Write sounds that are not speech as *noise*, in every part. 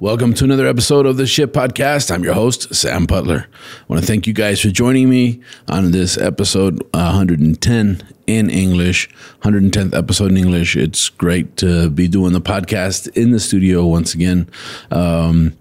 Welcome to another episode of the Shit Podcast. I'm your host, Sam Butler. I want to thank you guys for joining me on this episode 110 in English, 110th episode in English. It's great to be doing the podcast in the studio once again. Um,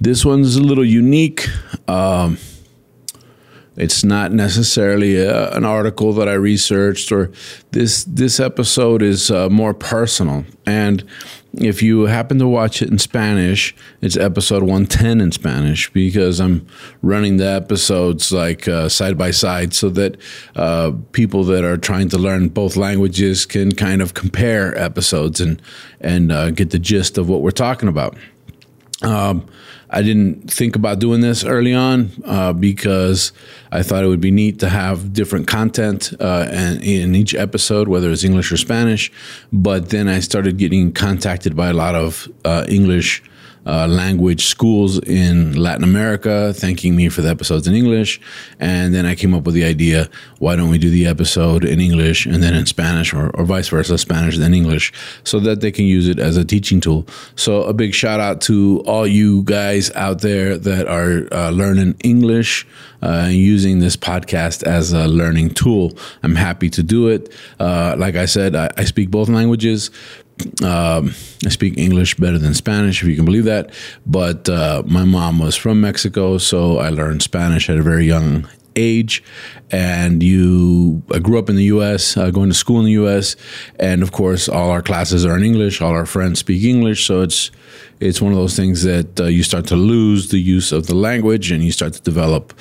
this one's a little unique. Um, it's not necessarily a, an article that I researched, or this this episode is uh, more personal. And if you happen to watch it in Spanish, it's episode 110 in Spanish because I'm running the episodes like uh, side by side so that uh, people that are trying to learn both languages can kind of compare episodes and and uh, get the gist of what we're talking about. Um, I didn't think about doing this early on uh, because I thought it would be neat to have different content uh, and in each episode, whether it's English or Spanish. But then I started getting contacted by a lot of uh, English uh, language schools in Latin America, thanking me for the episodes in English. And then I came up with the idea why don't we do the episode in English and then in Spanish, or, or vice versa, Spanish then English, so that they can use it as a teaching tool. So, a big shout out to all you guys out there that are uh, learning English. Uh, using this podcast as a learning tool. I'm happy to do it. Uh, like I said, I, I speak both languages. Um, I speak English better than Spanish, if you can believe that. But uh, my mom was from Mexico, so I learned Spanish at a very young age. And you, I grew up in the U.S., uh, going to school in the U.S., and of course, all our classes are in English. All our friends speak English, so it's it's one of those things that uh, you start to lose the use of the language, and you start to develop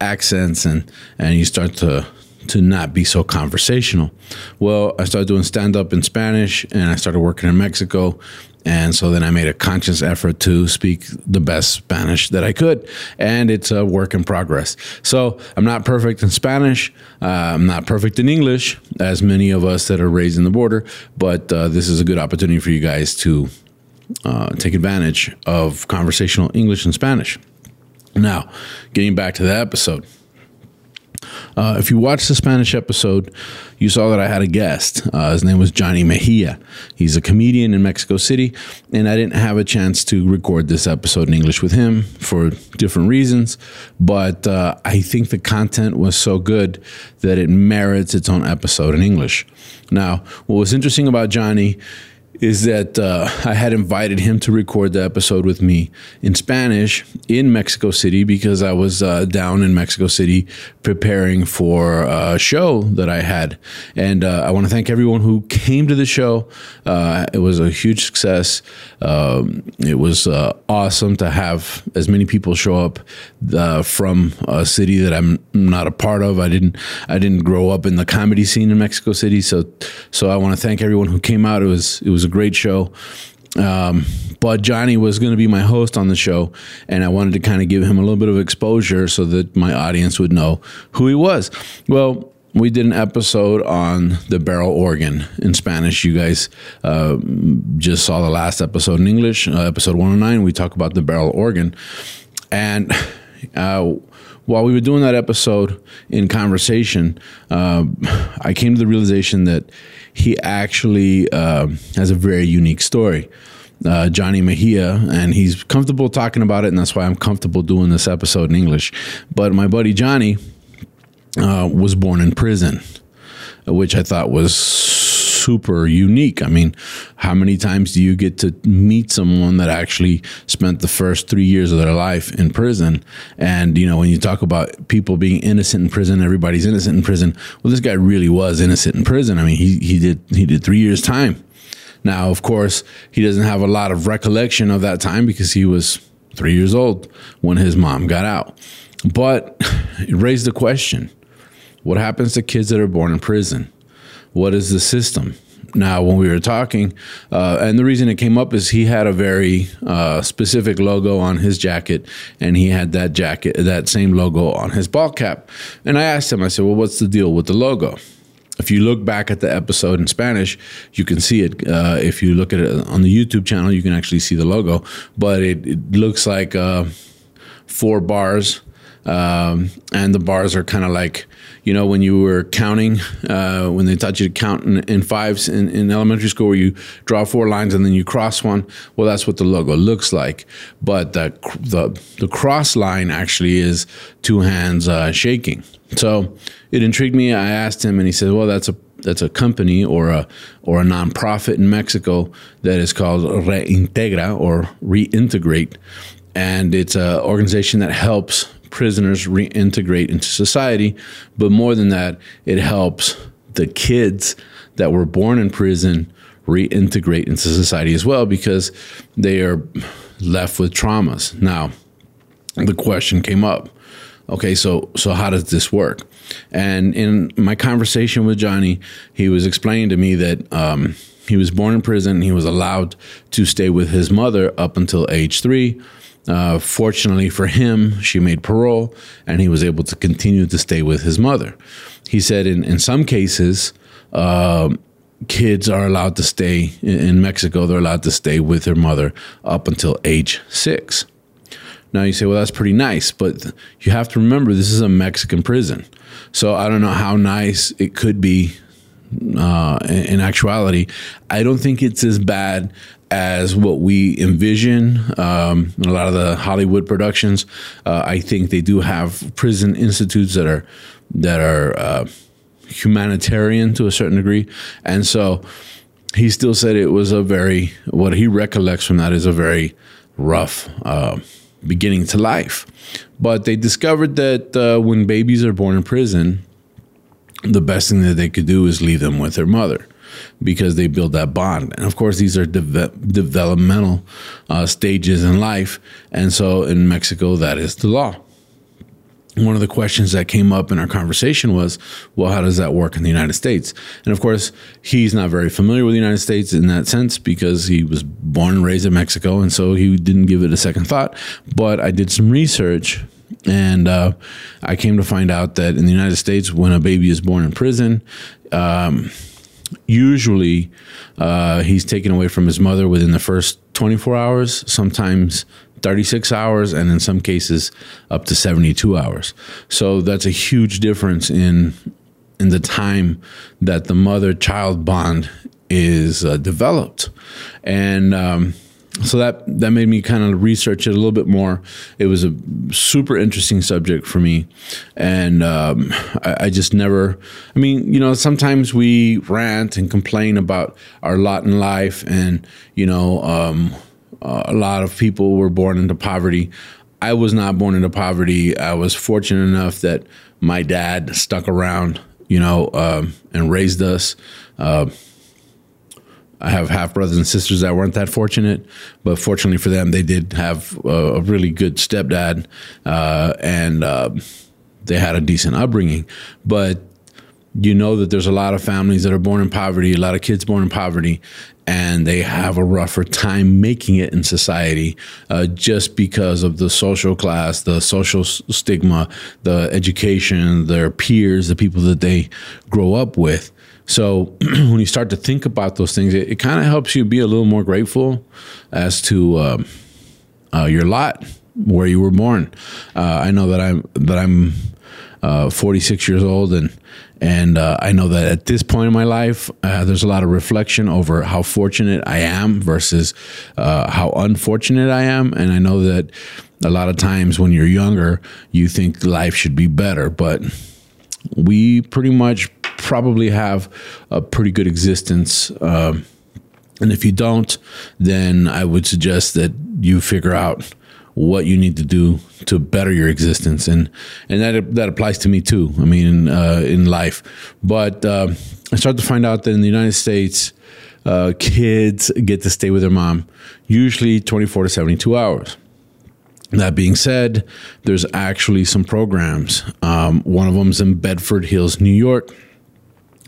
accents, and and you start to to not be so conversational. Well, I started doing stand up in Spanish and I started working in Mexico. And so then I made a conscious effort to speak the best Spanish that I could. And it's a work in progress. So I'm not perfect in Spanish. Uh, I'm not perfect in English, as many of us that are raised in the border. But uh, this is a good opportunity for you guys to uh, take advantage of conversational English and Spanish. Now, getting back to the episode. Uh, if you watched the Spanish episode, you saw that I had a guest. Uh, his name was Johnny Mejia. He's a comedian in Mexico City, and I didn't have a chance to record this episode in English with him for different reasons. But uh, I think the content was so good that it merits its own episode in English. Now, what was interesting about Johnny is that uh, I had invited him to record the episode with me in Spanish in Mexico City because I was uh, down in Mexico City preparing for a show that I had. And uh, I want to thank everyone who came to the show. Uh, it was a huge success. Um, it was uh, awesome to have as many people show up uh, from a city that I'm not a part of. I didn't I didn't grow up in the comedy scene in Mexico City, so so I want to thank everyone who came out. It was it was great show. Um, but Johnny was going to be my host on the show, and I wanted to kind of give him a little bit of exposure so that my audience would know who he was. Well, we did an episode on the barrel organ in Spanish. You guys uh, just saw the last episode in English, uh, episode 109. We talk about the barrel organ. And uh, while we were doing that episode in conversation, uh, I came to the realization that he actually uh, has a very unique story. Uh, Johnny Mejia, and he's comfortable talking about it, and that's why I'm comfortable doing this episode in English. But my buddy Johnny uh, was born in prison, which I thought was super unique. I mean, how many times do you get to meet someone that actually spent the first three years of their life in prison? And, you know, when you talk about people being innocent in prison, everybody's innocent in prison. Well, this guy really was innocent in prison. I mean, he, he did, he did three years time. Now, of course, he doesn't have a lot of recollection of that time because he was three years old when his mom got out. But *laughs* it raised the question what happens to kids that are born in prison? What is the system? now, when we were talking, uh, and the reason it came up is he had a very uh, specific logo on his jacket, and he had that jacket, that same logo on his ball cap. And I asked him, I said, "Well, what's the deal with the logo?" If you look back at the episode in Spanish, you can see it. Uh, if you look at it on the YouTube channel, you can actually see the logo. But it, it looks like uh, four bars, um, and the bars are kind of like you know when you were counting uh, when they taught you to count in, in fives in, in, elementary school where you draw four lines and then you cross one well that's what the logo looks like. But the the, the cross line actually is two hands uh, shaking. So it intrigued me. I asked him and he said well that's a that's a company or a or a nonprofit in Mexico that is called Reintegra or Reintegrate, and it's an organization that helps prisoners reintegrate into society. But more than that, it helps the kids that were born in prison reintegrate into society as well because they are left with traumas. Now, the question came up. Okay, so so how does this work? And in my conversation with Johnny, he was explaining to me that um, he was born in prison. He was allowed to stay with his mother up until age three. Uh, fortunately for him, she made parole and he was able to continue to stay with his mother. He said in, in some cases, uh, kids are allowed to stay in Mexico, they're allowed to stay with their mother up until age six. Now you say, well, that's pretty nice, but you have to remember this is a Mexican prison. So I don't know how nice it could be uh, in actuality. I don't think it's as bad as what we envision. Um, a lot of the Hollywood productions, uh, I think they do have prison institutes that are that are uh, humanitarian to a certain degree, and so he still said it was a very what he recollects from that is a very rough uh, beginning to life. But they discovered that uh, when babies are born in prison, the best thing that they could do is leave them with their mother because they build that bond. And of course, these are de- developmental uh, stages in life. And so in Mexico, that is the law. One of the questions that came up in our conversation was, well, how does that work in the United States? And of course, he's not very familiar with the United States in that sense because he was born and raised in Mexico. And so he didn't give it a second thought. But I did some research and uh, I came to find out that in the United States, when a baby is born in prison, um, usually uh, he's taken away from his mother within the first 24 hours, sometimes 36 hours, and in some cases up to 72 hours. So that's a huge difference in in the time that the mother child bond is uh, developed, and um, so that that made me kind of research it a little bit more. It was a super interesting subject for me, and um, I, I, just never. I mean, you know, sometimes we rant and complain about our lot in life, and you know, um, a lot of people were born into poverty. I was not born into poverty. I was fortunate enough that my dad stuck around, you know, um, and raised us. Uh, I have half brothers and sisters that weren't that fortunate, but fortunately for them, they did have a, a really good stepdad, uh, and uh, they had a decent upbringing. But you know that there's a lot of families that are born in poverty, a lot of kids born in poverty, and they have a rougher time making it in society uh, just because of the social class, the social stigma, the education, their peers, the people that they grow up with. So *clears throat* when you start to think about those things, it, it kind of helps you be a little more grateful as to uh, uh, your lot, where you were born. Uh, I know that I'm that I'm uh, 46 years old, and and uh, I know that at this point in my life, uh, there's a lot of reflection over how fortunate I am versus how unfortunate I am, and I know that a lot of times when you're younger, you think life should be better, but we pretty much probably have a pretty good existence. Um, and if you don't, then I would suggest that you figure out what you need to do to better your existence, and and that that applies to me too. I mean, uh, in life, but uh, I started to find out that in the United States, uh, kids get to stay with their mom usually twenty four to seventy two hours. That being said, there's actually some programs. Um, one of them is in Bedford Hills, New York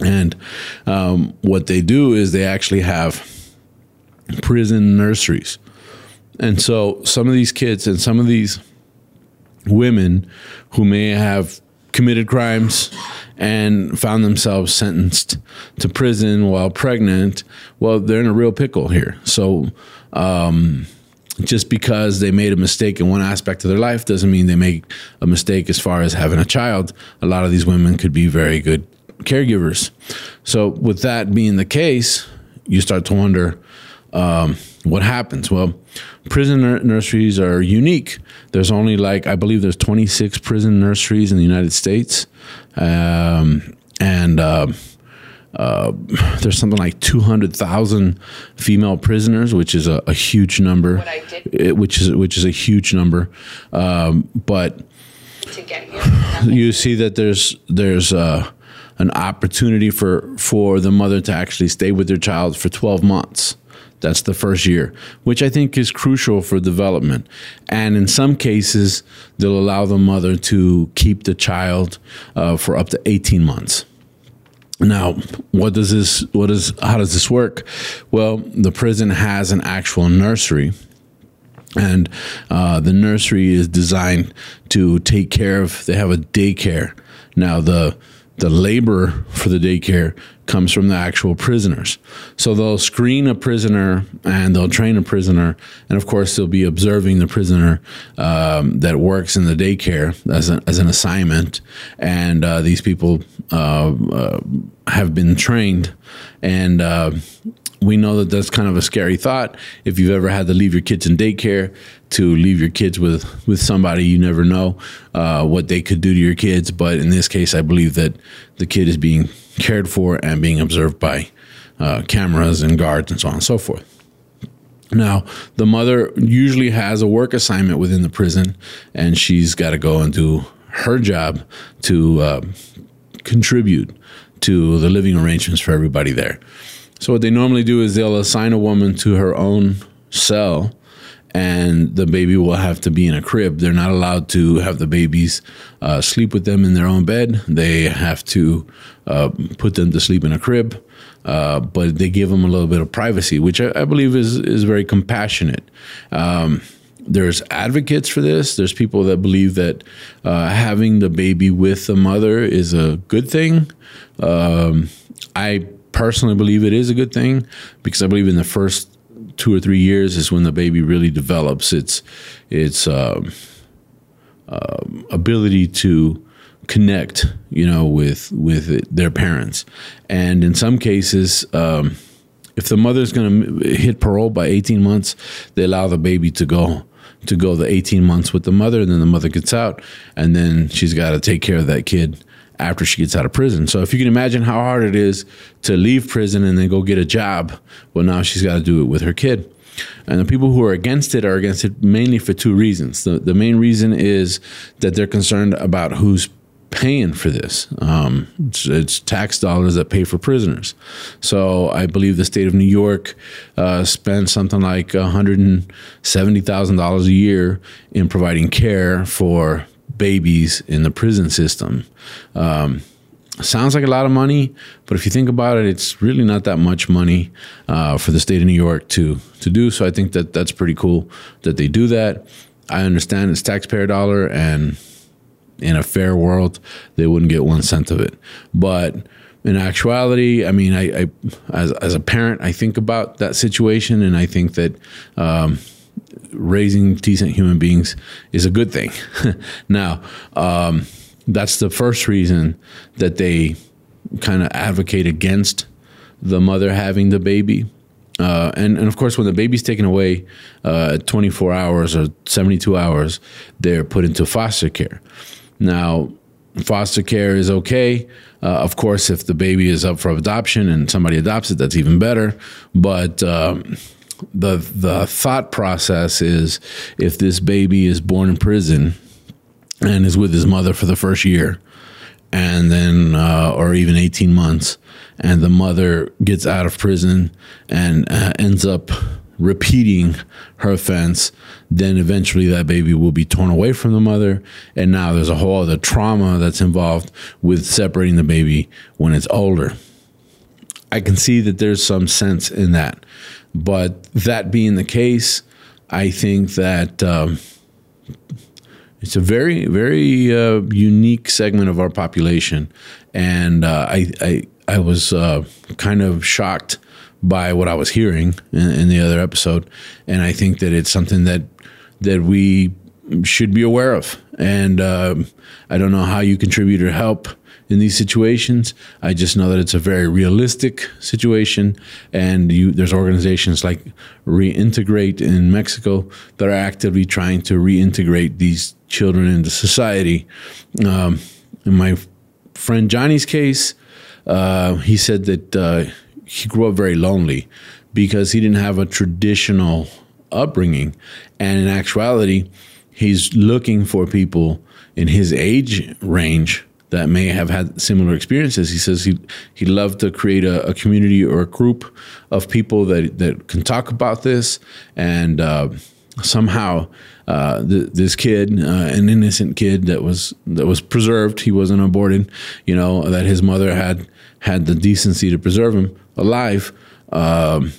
And um, what they do is they actually have prison nurseries. And so some of these kids and some of these women who may have committed crimes and found themselves sentenced to prison while pregnant, well, they're in a real pickle here. So, um, just because they made a mistake in one aspect of their life doesn't mean they make a mistake as far as having a child. A lot of these women could be very good caregivers. So, with that being the case, you start to wonder um, what happens. Well, prison nurseries are unique. There's only like I believe there's 26 prison nurseries in the United States, um, and uh, uh, there's something like 200,000 female prisoners, which is a, a huge number. It, which is which is a huge number, um, but you see that there's there's uh, an opportunity for for the mother to actually stay with their child for 12 months. That's the first year, which I think is crucial for development. And in some cases, they'll allow the mother to keep the child uh, for up to 18 months. Now, what does this, what is, how does this work? Well, the prison has an actual nursery and uh, the nursery is designed to take care of they have a daycare now the the labor for the daycare comes from the actual prisoners. So they'll screen a prisoner and they'll train a prisoner, and of course they'll be observing the prisoner um, that works in the daycare as, a, as an assignment. And uh, these people uh, uh, have been trained, and uh, we know that that's kind of a scary thought. If you've ever had to leave your kids in daycare, to leave your kids with with somebody you never know uh, what they could do to your kids. But in this case, I believe that the kid is being cared for and being observed by uh, cameras and guards and so on and so forth. Now, the mother usually has a work assignment within the prison, and she's got to go and do her job to uh, contribute to the living arrangements for everybody there. So, what they normally do is they'll assign a woman to her own cell and the baby will have to be in a crib. They're not allowed to have the babies uh, sleep with them in their own bed. They have to uh, put them to sleep in a crib, uh, but they give them a little bit of privacy, which I, I believe is is very compassionate. Um, there's advocates for this. There's people that believe that uh, having the baby with the mother is a good thing. Um, I personally believe it is a good thing because I believe in the first two or three years is when the baby really develops its its uh, uh, ability to connect, you know, with with it, their parents, and in some cases. Um, if the mother's going to hit parole by 18 months, they allow the baby to go to go the 18 months with the mother, and then the mother gets out, and then she's got to take care of that kid after she gets out of prison. So if you can imagine how hard it is to leave prison and then go get a job, well, now she's got to do it with her kid. And the people who are against it are against it mainly for two reasons. The, the main reason is that they're concerned about who's paying for this. Um, it's, it's, tax dollars that pay for prisoners. So I believe the state of New York uh, spends something like $170,000 a year in providing care for babies in the prison system. Um, sounds like a lot of money, but if you think about it, it's really not that much money uh, for the state of New York to to do. So I think that that's pretty cool that they do that. I understand it's taxpayer dollar, and in a fair world, they wouldn't get one cent of it. But in actuality, I mean, I, I as as a parent, I think about that situation, and I think that. Um, raising decent human beings is a good thing. *laughs* now, um, that's the first reason that they kind of advocate against the mother having the baby. Uh, and, and of course, when the baby's taken away uh, 24 hours or 72 hours, they're put into foster care. Now, foster care is okay. Uh, of course, if the baby is up for adoption and somebody adopts it, that's even better. But um, the the thought process is if this baby is born in prison and is with his mother for the first year and then uh, or even 18 months and the mother gets out of prison and uh, ends up repeating her offense, then eventually that baby will be torn away from the mother. And now there's a whole other trauma that's involved with separating the baby when it's older. I can see that there's some sense in that. But that being the case, I think that um, it's a very, very uh, unique segment of our population. And uh, I, I, I was uh, kind of shocked by what I was hearing in, in, the other episode, and I think that it's something that that we should be aware of. And um, I don't know how you contribute or help in these situations. I just know that it's a very realistic situation, and you, there's organizations like Reintegrate in Mexico that are actively trying to reintegrate these children into society. Um, in my friend Johnny's case, uh, he said that uh, he grew up very lonely because he didn't have a traditional upbringing. And in actuality, he's looking for people in his age range that may have had similar experiences. He says he he'd love to create a, a community or a group of people that that can talk about this and uh, somehow uh, th- this kid, uh, an innocent kid that was that was preserved, he wasn't aborted. You know that his mother had had the decency to preserve him alive. Um,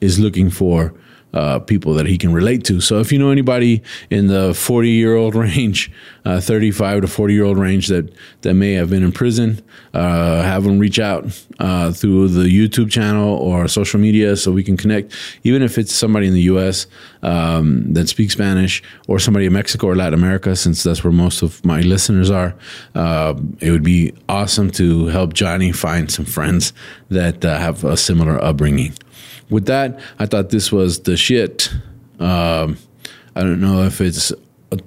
is looking for uh, people that he can relate to. So if you know anybody in the 40 year old *laughs* range, uh, 35 to 40 year old range that, that may have been in prison, uh, have them reach out uh, through the YouTube channel or social media so we can connect. Even if it's somebody in the U.S. Um, that speaks Spanish or somebody in Mexico or Latin America, since that's where most of my listeners are, uh, it would be awesome to help Johnny find some friends that uh, have a similar upbringing with that, I thought this was the shit. Um, I don't know if it's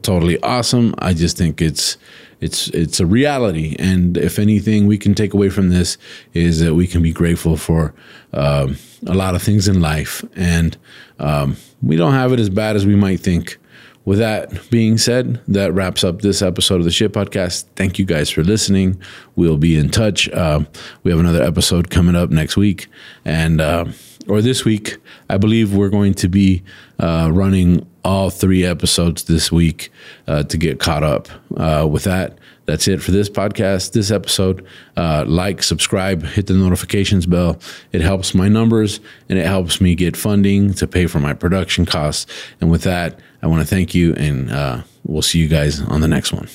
totally awesome. I just think it's it's it's a reality, and if anything we can take away from this is that we can be grateful for um, a lot of things in life, and um, we don't have it as bad as we might think. With that being said, that wraps up this episode of the Shit Podcast. Thank you guys for listening. We'll be in touch. Uh, we have another episode coming up next week, and. Uh, or this week, I believe we're going to be uh, running all three episodes this week uh, to get caught up. Uh, with that, that's it for this podcast, this episode. Uh, like, subscribe, hit the notifications bell. It helps my numbers and it helps me get funding to pay for my production costs. And with that, I want to thank you and uh, we'll see you guys on the next one.